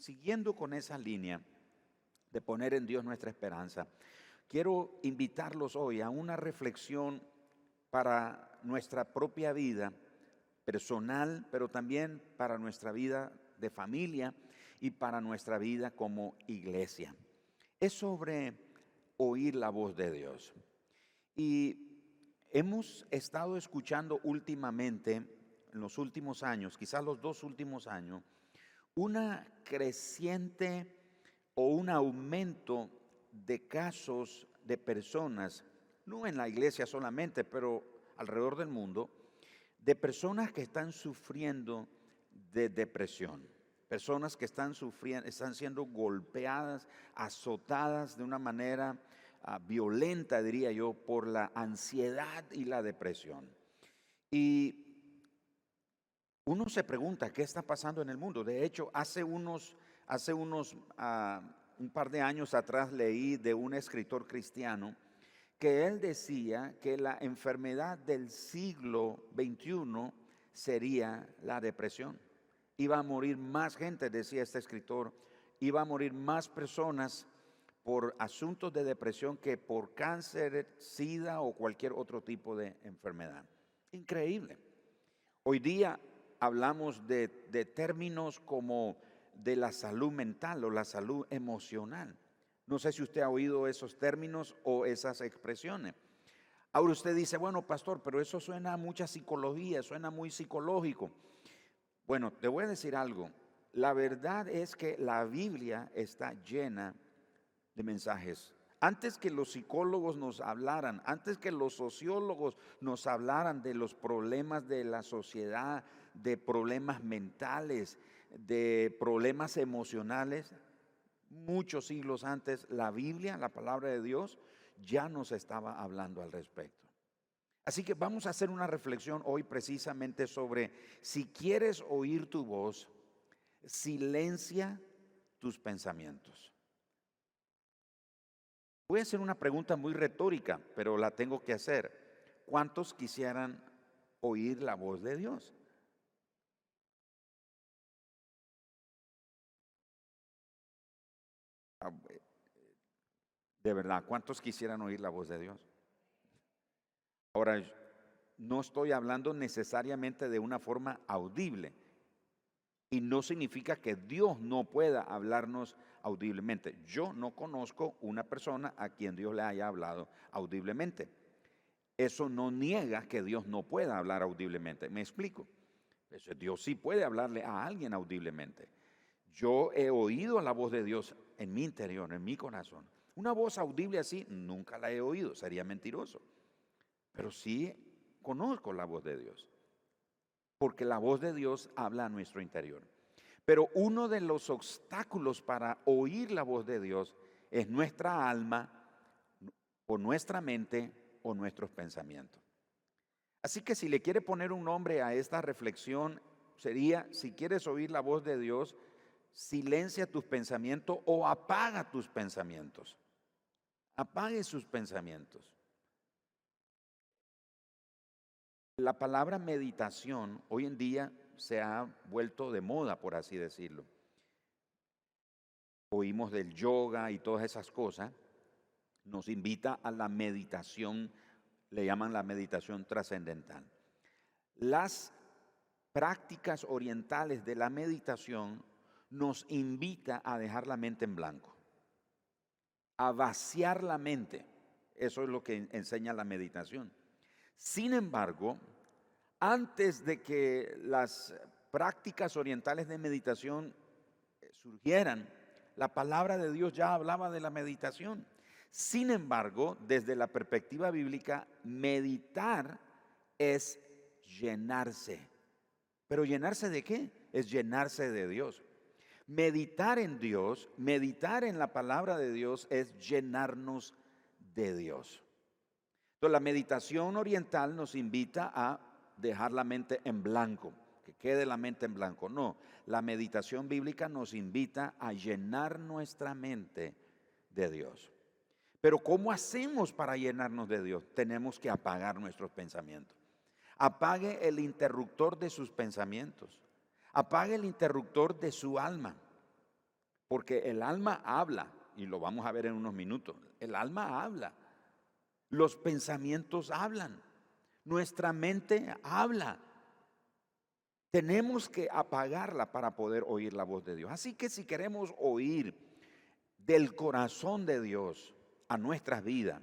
siguiendo con esa línea de poner en Dios nuestra esperanza, quiero invitarlos hoy a una reflexión para nuestra propia vida personal, pero también para nuestra vida de familia y para nuestra vida como iglesia. Es sobre oír la voz de Dios. Y hemos estado escuchando últimamente, en los últimos años, quizás los dos últimos años, una creciente o un aumento de casos de personas, no en la iglesia solamente, pero alrededor del mundo, de personas que están sufriendo de depresión, personas que están sufriendo, están siendo golpeadas, azotadas de una manera ah, violenta, diría yo, por la ansiedad y la depresión. Y uno se pregunta qué está pasando en el mundo. De hecho, hace unos, hace unos ah, un par de años atrás leí de un escritor cristiano que él decía que la enfermedad del siglo XXI sería la depresión. Iba a morir más gente, decía este escritor, iba a morir más personas por asuntos de depresión que por cáncer, sida o cualquier otro tipo de enfermedad. Increíble. Hoy día hablamos de, de términos como de la salud mental o la salud emocional. No sé si usted ha oído esos términos o esas expresiones. Ahora usted dice, bueno, pastor, pero eso suena a mucha psicología, suena muy psicológico. Bueno, te voy a decir algo. La verdad es que la Biblia está llena de mensajes. Antes que los psicólogos nos hablaran, antes que los sociólogos nos hablaran de los problemas de la sociedad, de problemas mentales, de problemas emocionales, muchos siglos antes, la Biblia, la palabra de Dios, ya nos estaba hablando al respecto. Así que vamos a hacer una reflexión hoy precisamente sobre si quieres oír tu voz, silencia tus pensamientos. Voy a hacer una pregunta muy retórica, pero la tengo que hacer. ¿Cuántos quisieran oír la voz de Dios? De verdad, ¿cuántos quisieran oír la voz de Dios? Ahora, no estoy hablando necesariamente de una forma audible. Y no significa que Dios no pueda hablarnos audiblemente. Yo no conozco una persona a quien Dios le haya hablado audiblemente. Eso no niega que Dios no pueda hablar audiblemente. Me explico. Dios sí puede hablarle a alguien audiblemente. Yo he oído la voz de Dios en mi interior, en mi corazón. Una voz audible así nunca la he oído, sería mentiroso. Pero sí conozco la voz de Dios, porque la voz de Dios habla a nuestro interior. Pero uno de los obstáculos para oír la voz de Dios es nuestra alma o nuestra mente o nuestros pensamientos. Así que si le quiere poner un nombre a esta reflexión, sería, si quieres oír la voz de Dios, silencia tus pensamientos o apaga tus pensamientos. Apague sus pensamientos. La palabra meditación hoy en día se ha vuelto de moda, por así decirlo. Oímos del yoga y todas esas cosas. Nos invita a la meditación, le llaman la meditación trascendental. Las prácticas orientales de la meditación nos invita a dejar la mente en blanco, a vaciar la mente. Eso es lo que enseña la meditación. Sin embargo, antes de que las prácticas orientales de meditación eh, surgieran, la palabra de Dios ya hablaba de la meditación. Sin embargo, desde la perspectiva bíblica, meditar es llenarse. ¿Pero llenarse de qué? Es llenarse de Dios. Meditar en Dios, meditar en la palabra de Dios es llenarnos de Dios. Entonces la meditación oriental nos invita a dejar la mente en blanco, que quede la mente en blanco. No, la meditación bíblica nos invita a llenar nuestra mente de Dios. Pero ¿cómo hacemos para llenarnos de Dios? Tenemos que apagar nuestros pensamientos. Apague el interruptor de sus pensamientos. Apague el interruptor de su alma. Porque el alma habla, y lo vamos a ver en unos minutos. El alma habla. Los pensamientos hablan. Nuestra mente habla. Tenemos que apagarla para poder oír la voz de Dios. Así que si queremos oír del corazón de Dios a nuestras vidas,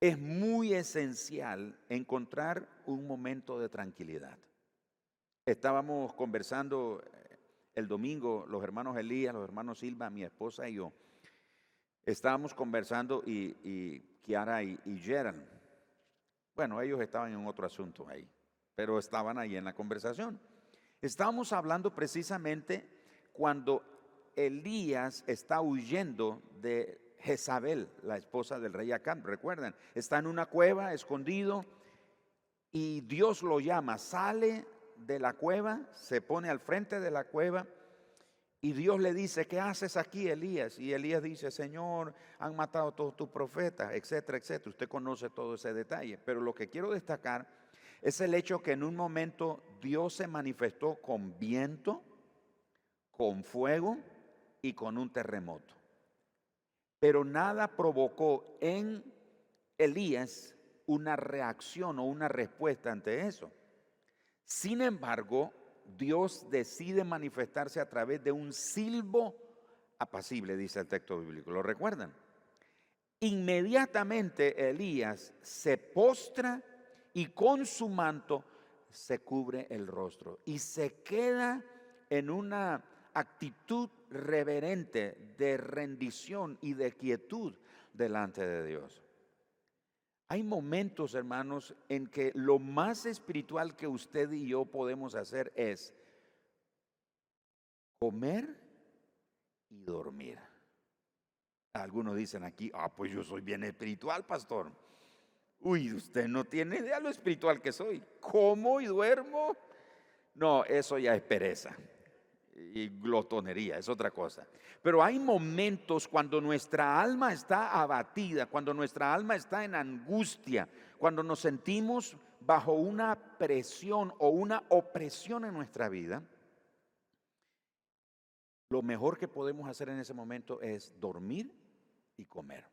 es muy esencial encontrar un momento de tranquilidad. Estábamos conversando eh, el domingo, los hermanos Elías, los hermanos Silva, mi esposa y yo. Estábamos conversando y, Kiara y, y bueno, ellos estaban en otro asunto ahí, pero estaban ahí en la conversación. Estábamos hablando precisamente cuando Elías está huyendo de Jezabel, la esposa del rey Acán, recuerdan, está en una cueva escondido y Dios lo llama, sale de la cueva, se pone al frente de la cueva y Dios le dice, ¿qué haces aquí, Elías? Y Elías dice, Señor, han matado a todos tus profetas, etcétera, etcétera. Usted conoce todo ese detalle, pero lo que quiero destacar es el hecho que en un momento Dios se manifestó con viento, con fuego y con un terremoto. Pero nada provocó en Elías una reacción o una respuesta ante eso. Sin embargo, Dios decide manifestarse a través de un silbo apacible, dice el texto bíblico. ¿Lo recuerdan? Inmediatamente Elías se postra y con su manto se cubre el rostro y se queda en una actitud reverente de rendición y de quietud delante de Dios. Hay momentos, hermanos, en que lo más espiritual que usted y yo podemos hacer es comer y dormir. Algunos dicen aquí, ah, pues yo soy bien espiritual, pastor. Uy, usted no tiene idea lo espiritual que soy. ¿Cómo y duermo? No, eso ya es pereza y glotonería, es otra cosa. Pero hay momentos cuando nuestra alma está abatida, cuando nuestra alma está en angustia, cuando nos sentimos bajo una presión o una opresión en nuestra vida. Lo mejor que podemos hacer en ese momento es dormir y comer.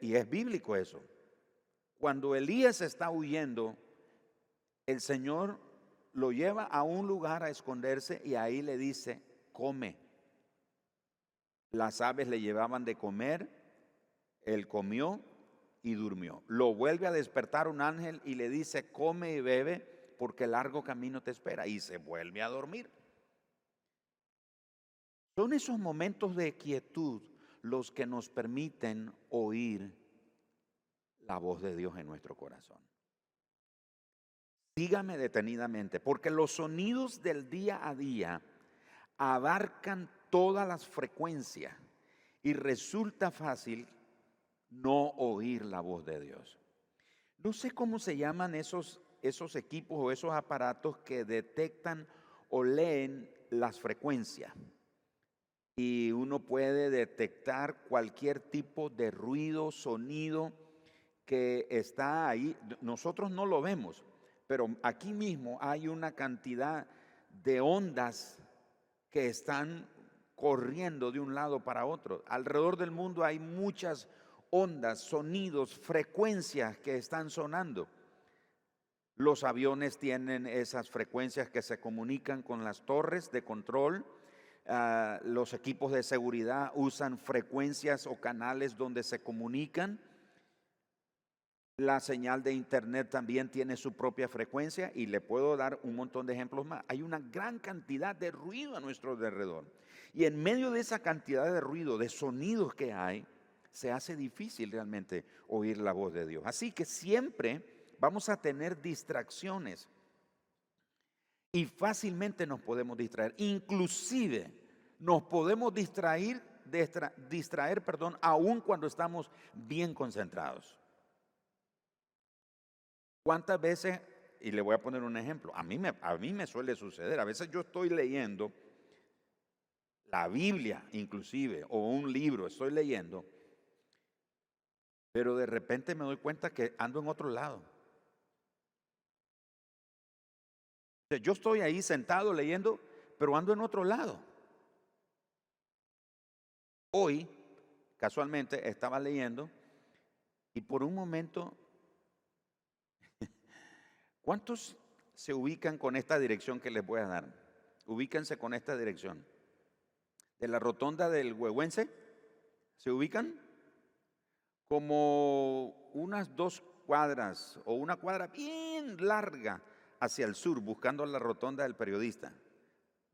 y es bíblico eso. Cuando Elías está huyendo, el Señor lo lleva a un lugar a esconderse y ahí le dice, come. Las aves le llevaban de comer, él comió y durmió. Lo vuelve a despertar un ángel y le dice, come y bebe porque largo camino te espera y se vuelve a dormir. Son esos momentos de quietud los que nos permiten oír la voz de Dios en nuestro corazón. Dígame detenidamente, porque los sonidos del día a día abarcan todas las frecuencias y resulta fácil no oír la voz de Dios. No sé cómo se llaman esos, esos equipos o esos aparatos que detectan o leen las frecuencias. Y uno puede detectar cualquier tipo de ruido, sonido que está ahí. Nosotros no lo vemos, pero aquí mismo hay una cantidad de ondas que están corriendo de un lado para otro. Alrededor del mundo hay muchas ondas, sonidos, frecuencias que están sonando. Los aviones tienen esas frecuencias que se comunican con las torres de control. Ah, los equipos de seguridad usan frecuencias o canales donde se comunican. La señal de internet también tiene su propia frecuencia y le puedo dar un montón de ejemplos más. Hay una gran cantidad de ruido a nuestro alrededor. Y en medio de esa cantidad de ruido, de sonidos que hay, se hace difícil realmente oír la voz de Dios. Así que siempre vamos a tener distracciones y fácilmente nos podemos distraer. Inclusive nos podemos distraer, distraer, perdón, aún cuando estamos bien concentrados. ¿Cuántas veces, y le voy a poner un ejemplo, a mí, me, a mí me suele suceder, a veces yo estoy leyendo la Biblia inclusive, o un libro, estoy leyendo, pero de repente me doy cuenta que ando en otro lado. Yo estoy ahí sentado leyendo, pero ando en otro lado. Hoy, casualmente, estaba leyendo y por un momento, ¿cuántos se ubican con esta dirección que les voy a dar? Ubíquense con esta dirección. De la rotonda del Huehuense, ¿se ubican? Como unas dos cuadras o una cuadra bien larga hacia el sur, buscando la rotonda del periodista.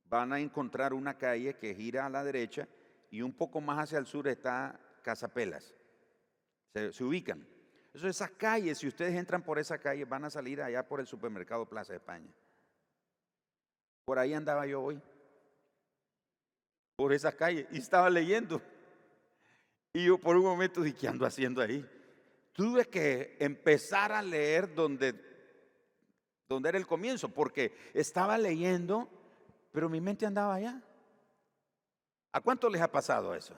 Van a encontrar una calle que gira a la derecha y un poco más hacia el sur está Casapelas. Se ubican. Esas calles, si ustedes entran por esa calle, van a salir allá por el supermercado Plaza España. Por ahí andaba yo hoy. Por esas calles. Y estaba leyendo. Y yo por un momento dije, ¿qué ando haciendo ahí? Tuve que empezar a leer donde, donde era el comienzo, porque estaba leyendo, pero mi mente andaba allá. ¿A cuánto les ha pasado eso?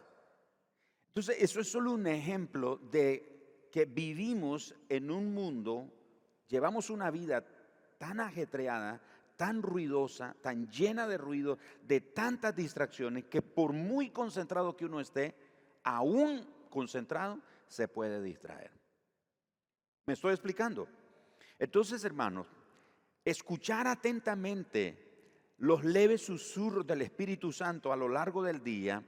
Entonces, eso es solo un ejemplo de que vivimos en un mundo, llevamos una vida tan ajetreada, tan ruidosa, tan llena de ruido, de tantas distracciones, que por muy concentrado que uno esté, aún concentrado, se puede distraer. ¿Me estoy explicando? Entonces, hermanos, escuchar atentamente los leves susurros del Espíritu Santo a lo largo del día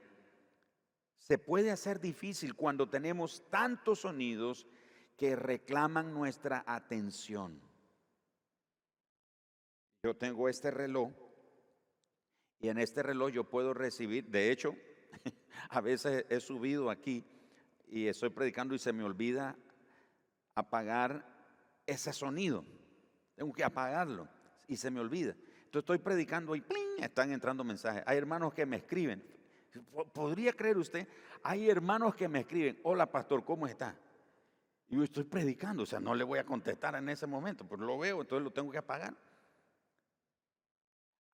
se puede hacer difícil cuando tenemos tantos sonidos que reclaman nuestra atención. Yo tengo este reloj y en este reloj yo puedo recibir, de hecho, a veces he subido aquí y estoy predicando y se me olvida apagar ese sonido. Tengo que apagarlo y se me olvida. Entonces estoy predicando y están entrando mensajes. Hay hermanos que me escriben. ¿Podría creer usted? Hay hermanos que me escriben, hola pastor, ¿cómo está? Y yo estoy predicando, o sea, no le voy a contestar en ese momento, pero lo veo, entonces lo tengo que apagar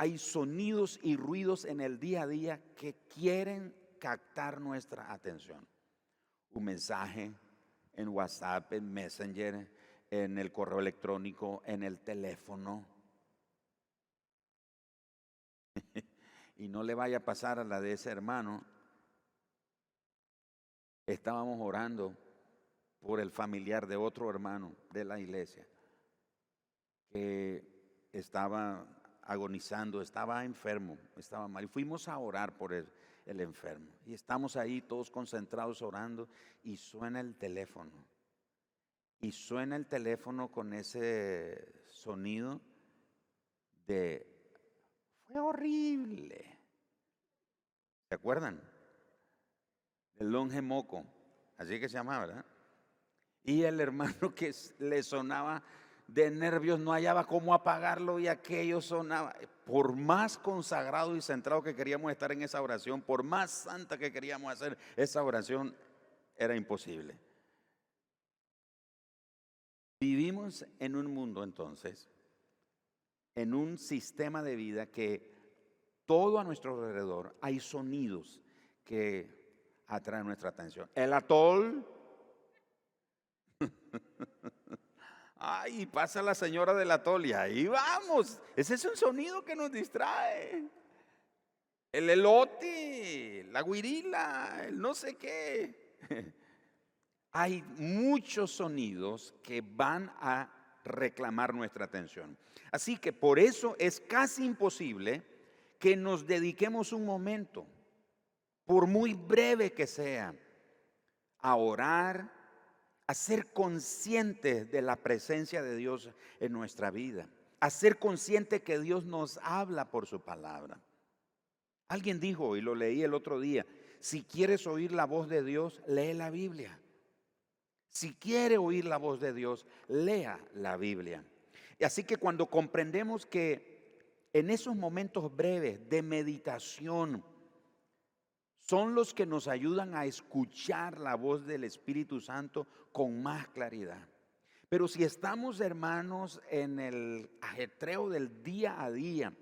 hay sonidos y ruidos en el día a día que quieren captar nuestra atención. Un mensaje en WhatsApp, en Messenger, en el correo electrónico, en el teléfono. y no le vaya a pasar a la de ese hermano. Estábamos orando por el familiar de otro hermano de la iglesia que estaba agonizando, estaba enfermo, estaba mal. Y fuimos a orar por el, enfermo. Y estamos ahí todos concentrados orando y suena el teléfono. Y suena el teléfono con ese sonido de... Fue horrible. ¿Se acuerdan? El longe moco, así que se llamaba, ¿verdad? Y el hermano que le sonaba de nervios, no hallaba cómo apagarlo y aquello sonaba. Por más consagrado y centrado que queríamos estar en esa oración, por más santa que queríamos hacer esa oración, era imposible. Vivimos en un mundo entonces, en un sistema de vida que todo a nuestro alrededor hay sonidos que atraen nuestra atención. El atol Ay, pasa la señora de la tolia, ahí vamos. Ese es un sonido que nos distrae. El elote, la guirila, el no sé qué. Hay muchos sonidos que van a reclamar nuestra atención. Así que por eso es casi imposible que nos dediquemos un momento, por muy breve que sea, a orar, a ser conscientes de la presencia de Dios en nuestra vida, a ser consciente que Dios nos habla por su palabra. Alguien dijo, y lo leí el otro día, si quieres oír la voz de Dios, lee la Biblia. Si quiere oír la voz de Dios, lea la Biblia. Así que cuando comprendemos que en esos momentos breves de meditación, son los que nos ayudan a escuchar la voz del Espíritu Santo con más claridad. Pero si estamos, hermanos, en el ajetreo del día a día,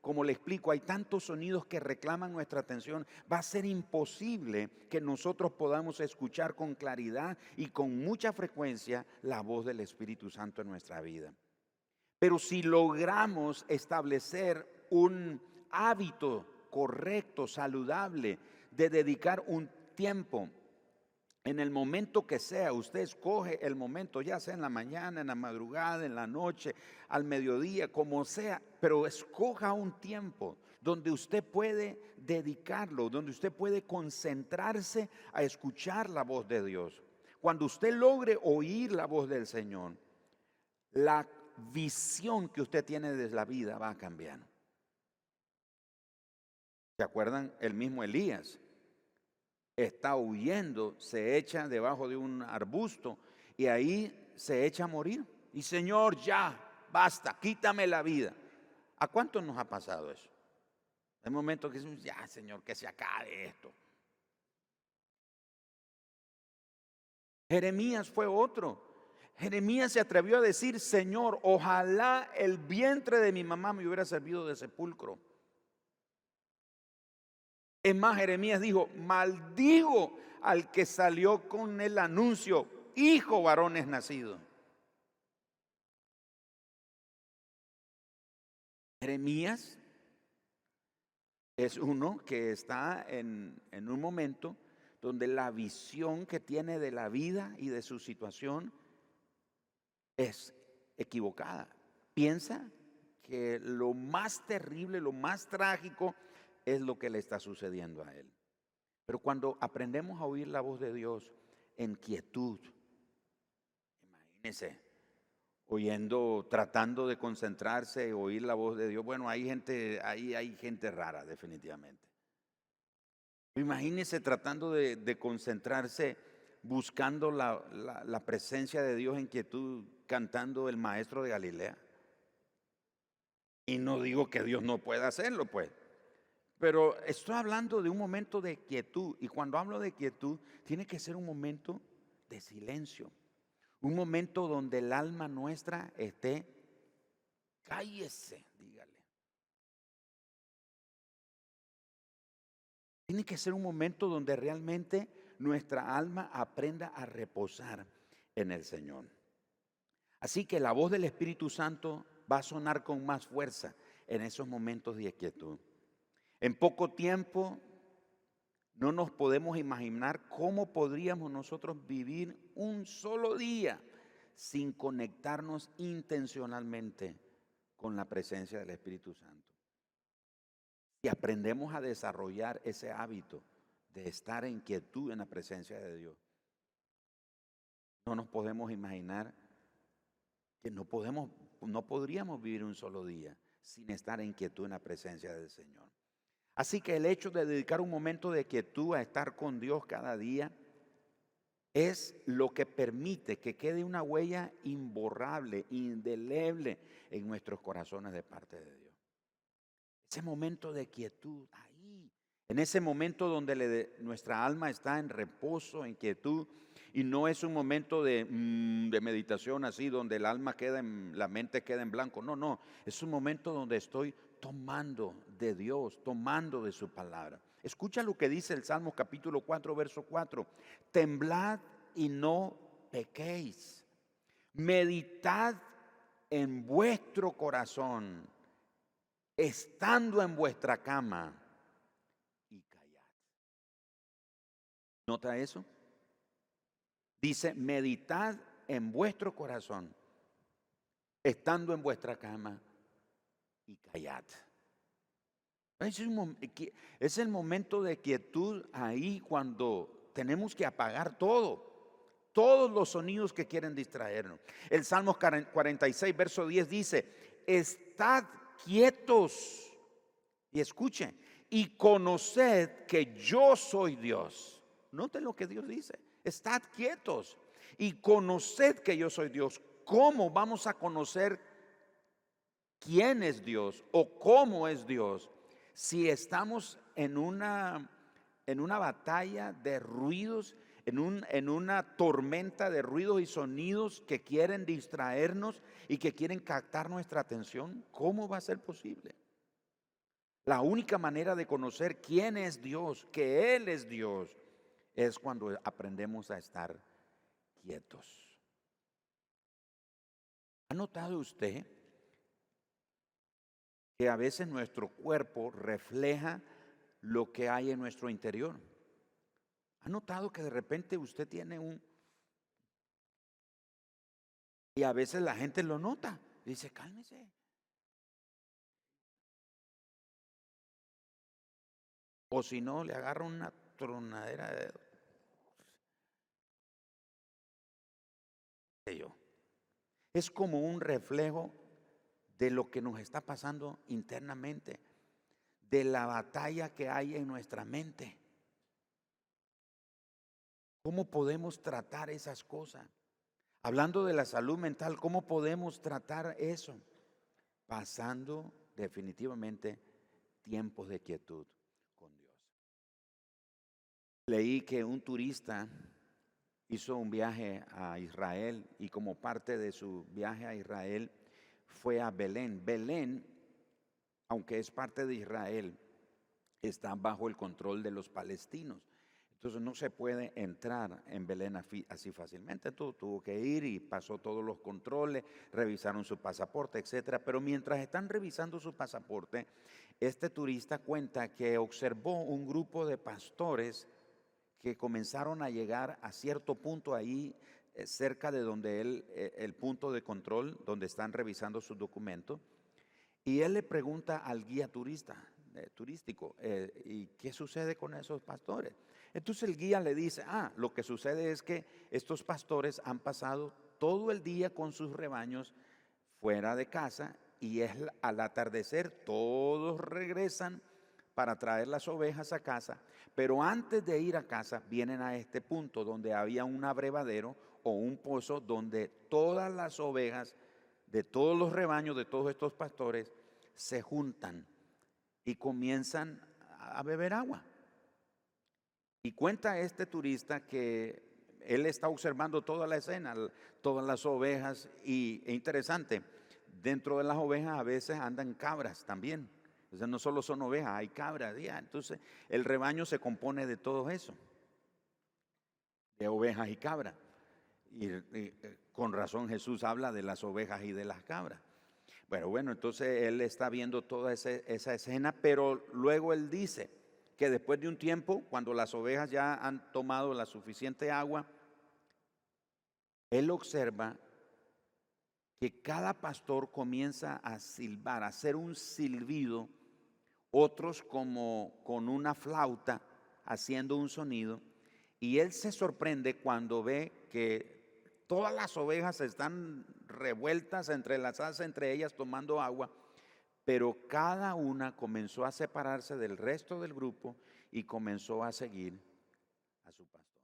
como le explico, hay tantos sonidos que reclaman nuestra atención, va a ser imposible que nosotros podamos escuchar con claridad y con mucha frecuencia la voz del Espíritu Santo en nuestra vida. Pero si logramos establecer un hábito correcto, saludable, de dedicar un tiempo en el momento que sea, usted escoge el momento, ya sea en la mañana, en la madrugada, en la noche, al mediodía, como sea, pero escoja un tiempo donde usted puede dedicarlo, donde usted puede concentrarse a escuchar la voz de Dios. Cuando usted logre oír la voz del Señor, la visión que usted tiene de la vida va a cambiar. ¿Se acuerdan? El mismo Elías está huyendo, se echa debajo de un arbusto y ahí se echa a morir. Y Señor, ya, basta, quítame la vida. ¿A cuántos nos ha pasado eso? Hay momentos que decimos, ya, Señor, que se acabe esto. Jeremías fue otro. Jeremías se atrevió a decir, Señor, ojalá el vientre de mi mamá me hubiera servido de sepulcro. Es más, Jeremías dijo, maldigo al que salió con el anuncio, hijo varón es nacido. Jeremías es uno que está en, en, un momento donde la visión que tiene de la vida y de su situación es equivocada. Piensa que lo más terrible, lo más trágico es lo que le está sucediendo a él. Pero cuando aprendemos a oír la voz de Dios en quietud, imagínense, oyendo, tratando de concentrarse, oír la voz de Dios. Bueno, hay gente, ahí hay gente rara, definitivamente. Imagínense tratando de, concentrarse, buscando la, la presencia de Dios en quietud, cantando el maestro de Galilea. Y no digo que Dios no pueda hacerlo, pues. Pero estoy hablando de un momento de quietud. Y cuando hablo de quietud, tiene que ser un momento de silencio. Un momento donde el alma nuestra esté, cállese, dígale. Tiene que ser un momento donde realmente nuestra alma aprenda a reposar en el Señor. Así que la voz del Espíritu Santo va a sonar con más fuerza en esos momentos de quietud. En poco tiempo no nos podemos imaginar cómo podríamos nosotros vivir un solo día sin conectarnos intencionalmente con la presencia del Espíritu Santo. Y aprendemos a desarrollar ese hábito de estar en quietud en la presencia de Dios. No nos podemos imaginar que no podemos no podríamos vivir un solo día sin estar en quietud en la presencia del Señor. Así que el hecho de dedicar un momento de quietud a estar con Dios cada día es lo que permite que quede una huella imborrable, indeleble en nuestros corazones de parte de Dios. Ese momento de quietud, en ese momento donde nuestra alma está en reposo, en quietud, y no es un momento de, mm, de, meditación así, donde el alma queda en, la mente queda en blanco. No, no, es un momento donde estoy tomando de Dios, tomando de su palabra. Escucha lo que dice el Salmo capítulo 4, verso 4. Temblad y no pequéis. Meditad en vuestro corazón, estando en vuestra cama, y callad. ¿Nota eso? Dice, meditad en vuestro corazón, estando en vuestra cama, y callad. Es, el momento de quietud ahí cuando tenemos que apagar todo todos los sonidos que quieren distraernos. El Salmo 46, verso 10 dice, estad quietos y escuchen, y conoced que yo soy Dios. Noten lo que Dios dice, estad quietos y conoced que yo soy Dios. ¿Cómo vamos a conocer quién es Dios o cómo es Dios si estamos en una, en una batalla de ruidos, en, un, en una tormenta de ruidos y sonidos que quieren distraernos y que quieren captar nuestra atención? ¿Cómo va a ser posible? La única manera de conocer quién es Dios, que Él es Dios, es cuando aprendemos a estar quietos. ¿Ha notado usted que a veces nuestro cuerpo refleja lo que hay en nuestro interior. ¿Ha notado que de repente usted tiene un... Y a veces la gente lo nota. Dice, cálmese. O si no, le agarra una tronadera de Es como un reflejo de lo que nos está pasando internamente, de la batalla que hay en nuestra mente. ¿Cómo podemos tratar esas cosas? Hablando de la salud mental, ¿cómo podemos tratar eso? Pasando definitivamente tiempos de quietud con Dios. Leí que un turista hizo un viaje a Israel y como parte de su viaje a Israel fue a Belén. Belén, aunque es parte de Israel, está bajo el control de los palestinos. Entonces no se puede entrar en Belén así fácilmente. Tuvo, tuvo que ir y pasó todos los controles, revisaron su pasaporte, etcétera. Pero mientras están revisando su pasaporte, este turista cuenta que observó un grupo de pastores que comenzaron a llegar a cierto punto ahí, eh, cerca de donde él, eh, el punto de control, donde están revisando sus documentos, y él le pregunta al guía turista, eh, turístico, ¿y qué sucede con esos pastores? Entonces el guía le dice, ah, lo que sucede es que estos pastores han pasado todo el día con sus rebaños fuera de casa y es al atardecer todos regresan para traer las ovejas a casa, pero antes de ir a casa vienen a este punto donde había un abrevadero o un pozo donde todas las ovejas de todos los rebaños de todos estos pastores se juntan y comienzan a beber agua. Y cuenta este turista que él está observando toda la escena, todas las ovejas, y es interesante, dentro de las ovejas a veces andan cabras también no solo son ovejas, hay cabras. Ya. Entonces el rebaño se compone de todo eso, de ovejas y cabras. Y, eh, con razón Jesús habla de las ovejas y de las cabras. Bueno, bueno, entonces él está viendo toda esa escena, pero luego él dice que después de un tiempo, cuando las ovejas ya han tomado la suficiente agua, él observa que cada pastor comienza a silbar, a hacer un silbido otros como con una flauta haciendo un sonido. Y él se sorprende cuando ve que todas las ovejas están revueltas, entrelazadas entre ellas, tomando agua, pero cada una comenzó a separarse del resto del grupo y comenzó a seguir a su pastor.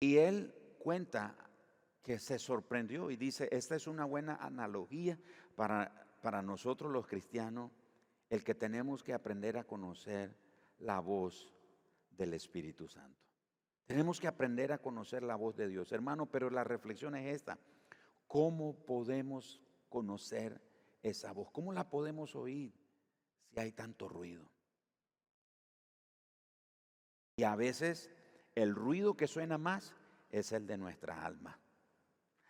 Y él cuenta que se sorprendió y dice, esta es una buena analogía para para nosotros los cristianos el que tenemos que aprender a conocer la voz del Espíritu Santo. Tenemos que aprender a conocer la voz de Dios, hermano, pero la reflexión es esta. ¿Cómo podemos conocer esa voz? ¿Cómo la podemos oír si hay tanto ruido? Y a veces el ruido que suena más es el de nuestra alma.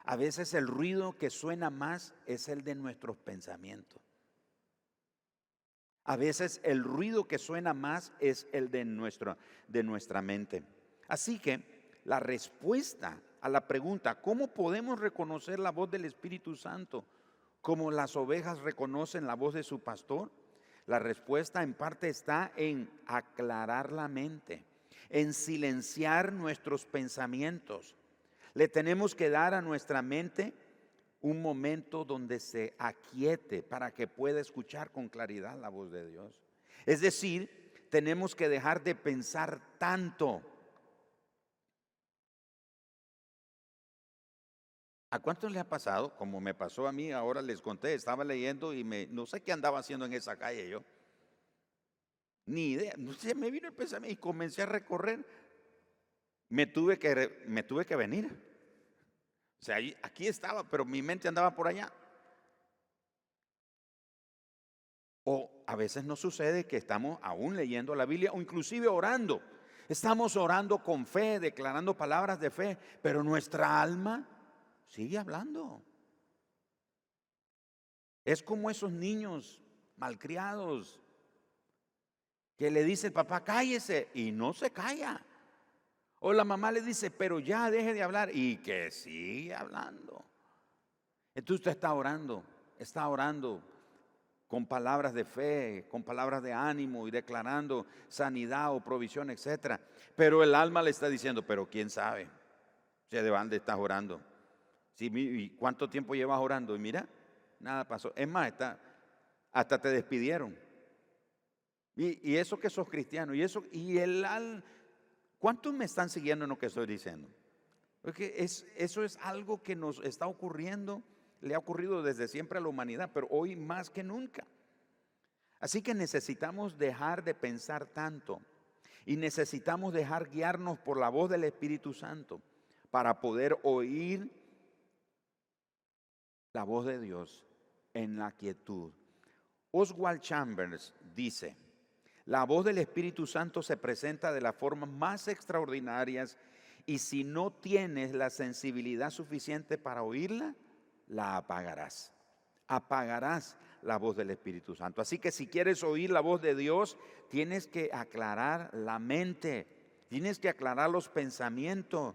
A veces el ruido que suena más es el de nuestros pensamientos. A veces el ruido que suena más es el de, nuestro, de nuestra mente. Así que la respuesta a la pregunta, ¿cómo podemos reconocer la voz del Espíritu Santo como las ovejas reconocen la voz de su pastor? La respuesta en parte está en aclarar la mente, en silenciar nuestros pensamientos le tenemos que dar a nuestra mente un momento donde se aquiete para que pueda escuchar con claridad la voz de Dios. Es decir, tenemos que dejar de pensar tanto. ¿A cuántos le ha pasado? Como me pasó a mí, ahora les conté, estaba leyendo y me, no sé qué andaba haciendo en esa calle yo. Ni idea. No sé, me vino el pensamiento y comencé a recorrer me tuve que, me tuve que venir. O sea, aquí estaba, pero mi mente andaba por allá. O a veces nos sucede que estamos aún leyendo la Biblia o inclusive orando. Estamos orando con fe, declarando palabras de fe, pero nuestra alma sigue hablando. Es como esos niños malcriados que le dice el papá, cállese, y no se calla. O la mamá le dice, pero ya deje de hablar, y que sigue hablando. Entonces usted está orando, está orando con palabras de fe, con palabras de ánimo y declarando sanidad o provisión, etc. Pero el alma le está diciendo, pero quién sabe, de dónde estás orando. ¿Y cuánto tiempo llevas orando? Y mira, nada pasó. Es más, hasta te despidieron. Y, eso que sos cristiano, y eso, y el al, ¿cuántos me están siguiendo en lo que estoy diciendo? Porque es, eso es algo que nos está ocurriendo, le ha ocurrido desde siempre a la humanidad, pero hoy más que nunca. Así que necesitamos dejar de pensar tanto y necesitamos dejar guiarnos por la voz del Espíritu Santo para poder oír la voz de Dios en la quietud. Oswald Chambers dice, la voz del Espíritu Santo se presenta de las formas más extraordinarias y si no tienes la sensibilidad suficiente para oírla, la apagarás. Apagarás la voz del Espíritu Santo. Así que si quieres oír la voz de Dios, tienes que aclarar la mente, tienes que aclarar los pensamientos,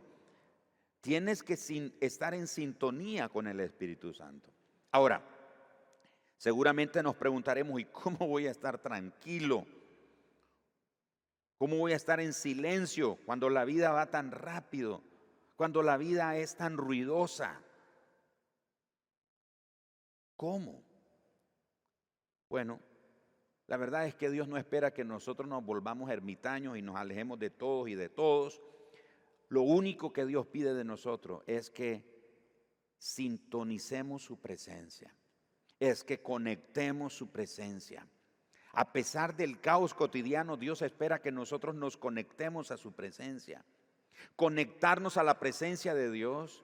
tienes que estar en sintonía con el Espíritu Santo. Ahora, seguramente nos preguntaremos, ¿y cómo voy a estar tranquilo? ¿Cómo voy a estar en silencio cuando la vida va tan rápido? Cuando la vida es tan ruidosa. ¿Cómo? Bueno, la verdad es que Dios no espera que nosotros nos volvamos ermitaños y nos alejemos de todos y de todos. Lo único que Dios pide de nosotros es que sintonicemos su presencia, es que conectemos su presencia. A pesar del caos cotidiano, Dios espera que nosotros nos conectemos a su presencia. Conectarnos a la presencia de Dios,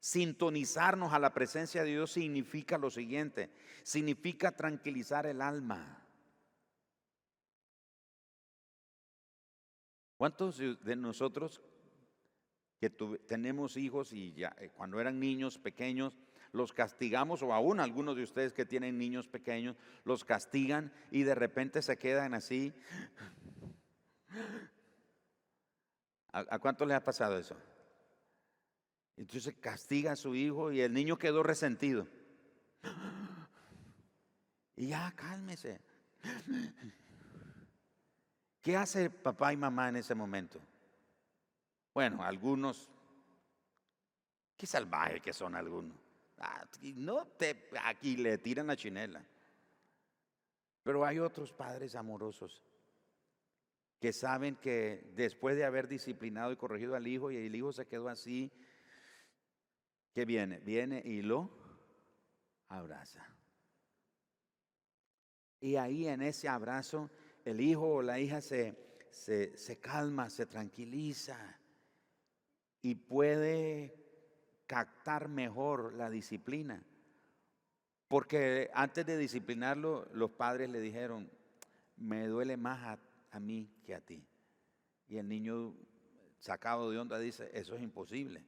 sintonizarnos a la presencia de Dios significa lo siguiente, significa tranquilizar el alma. ¿Cuántos de nosotros que tenemos hijos y ya eh, cuando eran niños pequeños, los castigamos, o aún algunos de ustedes que tienen niños pequeños, los castigan y de repente se quedan así. ¿A, cuánto les ha pasado eso? Entonces castiga a su hijo y el niño quedó resentido. Y ya, cálmese. ¿Qué hace papá y mamá en ese momento? Bueno, algunos, qué salvaje que son algunos. Ah, no te, aquí le tiran la chinela. Pero hay otros padres amorosos que saben que después de haber disciplinado y corregido al hijo y el hijo se quedó así, ¿qué viene? Viene y lo abraza. Y ahí en ese abrazo el hijo o la hija se, se, se calma, se tranquiliza y puede captar mejor la disciplina. Porque antes de disciplinarlo, los padres le dijeron, me duele más a, mí que a ti. Y el niño sacado de onda dice, eso es imposible.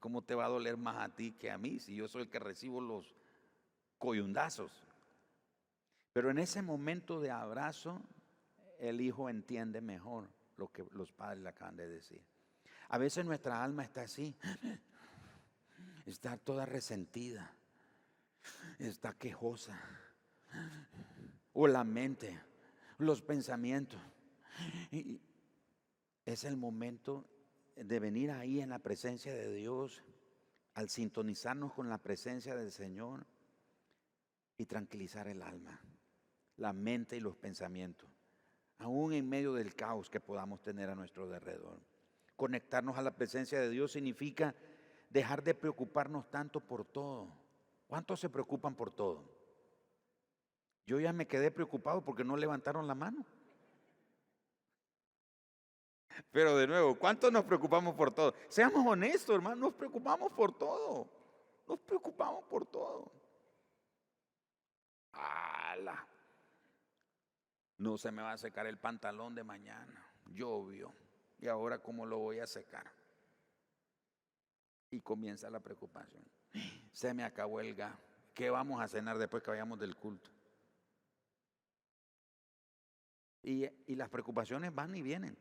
¿Cómo te va a doler más a ti que a mí si yo soy el que recibo los coyundazos? Pero en ese momento de abrazo, el hijo entiende mejor lo que los padres le acaban de decir. A veces nuestra alma está así, está toda resentida, está quejosa, o la mente, los pensamientos. Es el momento de venir ahí en la presencia de Dios, al sintonizarnos con la presencia del Señor y tranquilizar el alma, la mente y los pensamientos, aún en medio del caos que podamos tener a nuestro alrededor. Conectarnos a la presencia de Dios significa dejar de preocuparnos tanto por todo. ¿Cuántos se preocupan por todo? Yo ya me quedé preocupado porque no levantaron la mano. Pero de nuevo, ¿cuántos nos preocupamos por todo? Seamos honestos, hermano, nos preocupamos por todo. Nos preocupamos por todo. ¡Hala! No se me va a secar el pantalón de mañana. Llovió. ¿Y ahora cómo lo voy a secar? Y comienza la preocupación. Se me acabó el gas. ¿Qué vamos a cenar después que vayamos del culto? Y, y las preocupaciones van y vienen.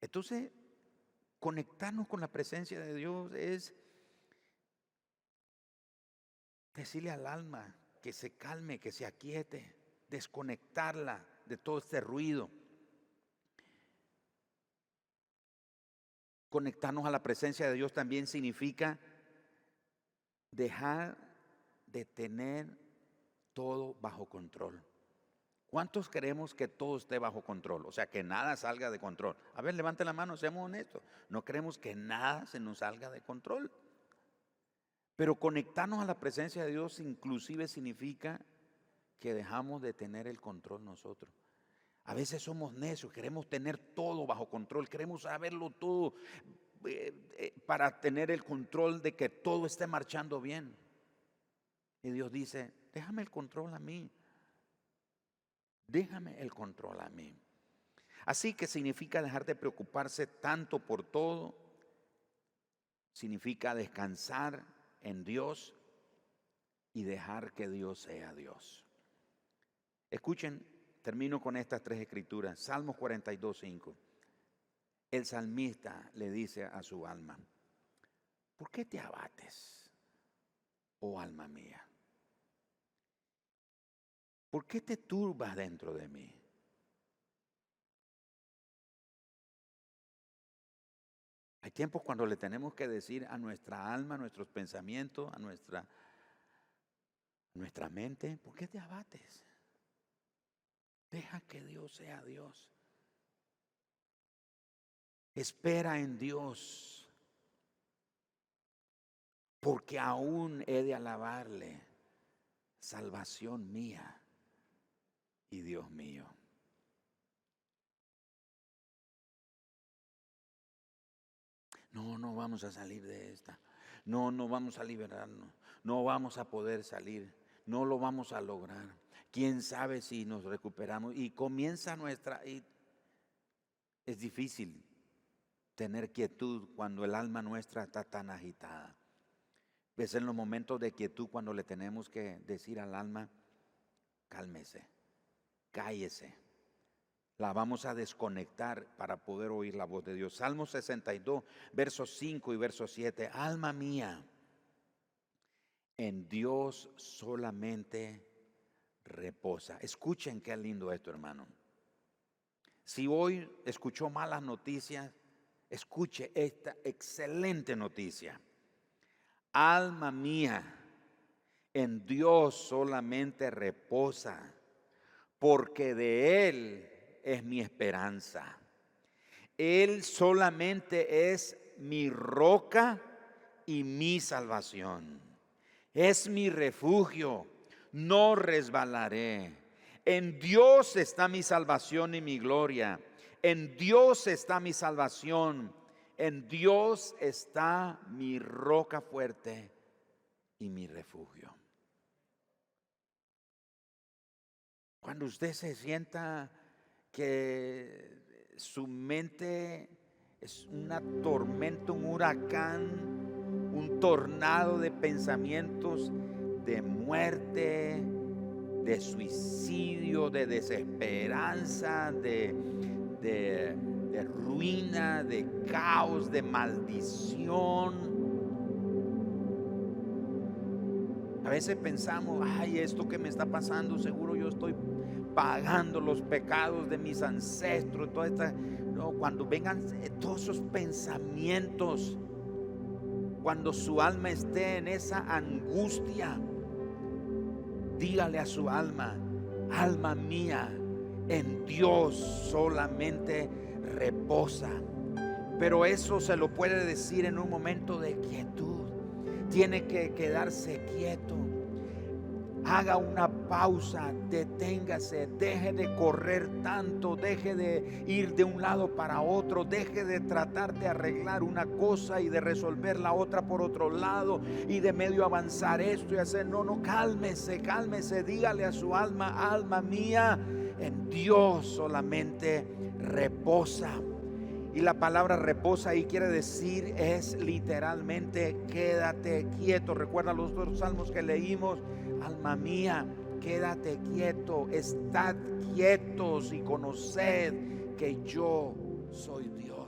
Entonces, conectarnos con la presencia de Dios es decirle al alma que se calme, que se aquiete, desconectarla de todo este ruido. Conectarnos a la presencia de Dios también significa dejar de tener todo bajo control. ¿Cuántos queremos que todo esté bajo control? O sea, que nada salga de control. A ver, levante la mano, seamos honestos. No queremos que nada se nos salga de control. Pero conectarnos a la presencia de Dios inclusive significa que dejamos de tener el control nosotros. A veces somos necios, queremos tener todo bajo control, queremos saberlo todo eh, eh, para tener el control de que todo esté marchando bien. Y Dios dice, déjame el control a mí. Déjame el control a mí. Así que significa dejar de preocuparse tanto por todo. Significa descansar en Dios y dejar que Dios sea Dios. Escuchen, termino con estas tres escrituras. Salmos 42, 5. El salmista le dice a su alma, ¿por qué te abates, oh alma mía? ¿Por qué te turbas dentro de mí? Hay tiempos cuando le tenemos que decir a nuestra alma, a nuestros pensamientos, a nuestra, nuestra mente, ¿por qué te abates? Deja que Dios sea Dios. Espera en Dios, porque aún he de alabarle, salvación mía y Dios mío. No, no vamos a salir de esta. No, no vamos a liberarnos. No vamos a poder salir. No lo vamos a lograr. Quién sabe si nos recuperamos. Y comienza nuestra... Y es difícil tener quietud cuando el alma nuestra está tan agitada. Es en los momentos de quietud cuando le tenemos que decir al alma, cálmese cállese. La vamos a desconectar para poder oír la voz de Dios. Salmo 62, versos 5 y verso 7. Alma mía, en Dios solamente reposa. Escuchen qué lindo esto, hermano. Si hoy escuchó malas noticias, escuche esta excelente noticia. Alma mía, en Dios solamente reposa porque de Él es mi esperanza. Él solamente es mi roca y mi salvación. Es mi refugio, no resbalaré. En Dios está mi salvación y mi gloria. En Dios está mi salvación. En Dios está mi roca fuerte y mi refugio. Cuando usted se sienta que su mente es una tormenta, un huracán, un tornado de pensamientos de muerte, de suicidio, de desesperanza, de, de, ruina, de caos, de maldición A veces pensamos, ay, esto que me está pasando, seguro yo estoy pagando los pecados de mis ancestros. Toda esta, no, cuando vengan todos esos pensamientos, cuando su alma esté en esa angustia, dígale a su alma, alma mía, en Dios solamente reposa. Pero eso se lo puede decir en un momento de quietud tiene que quedarse quieto. Haga una pausa, deténgase, deje de correr tanto, deje de ir de un lado para otro, deje de tratar de arreglar una cosa y de resolver la otra por otro lado y de medio avanzar esto y hacer, no, no, cálmese, cálmese, dígale a su alma, alma mía, en Dios solamente reposa. Y la palabra reposa ahí quiere decir es literalmente quédate quieto. Recuerda los dos salmos que leímos. Alma mía, quédate quieto, estad quietos y conoced que yo soy Dios.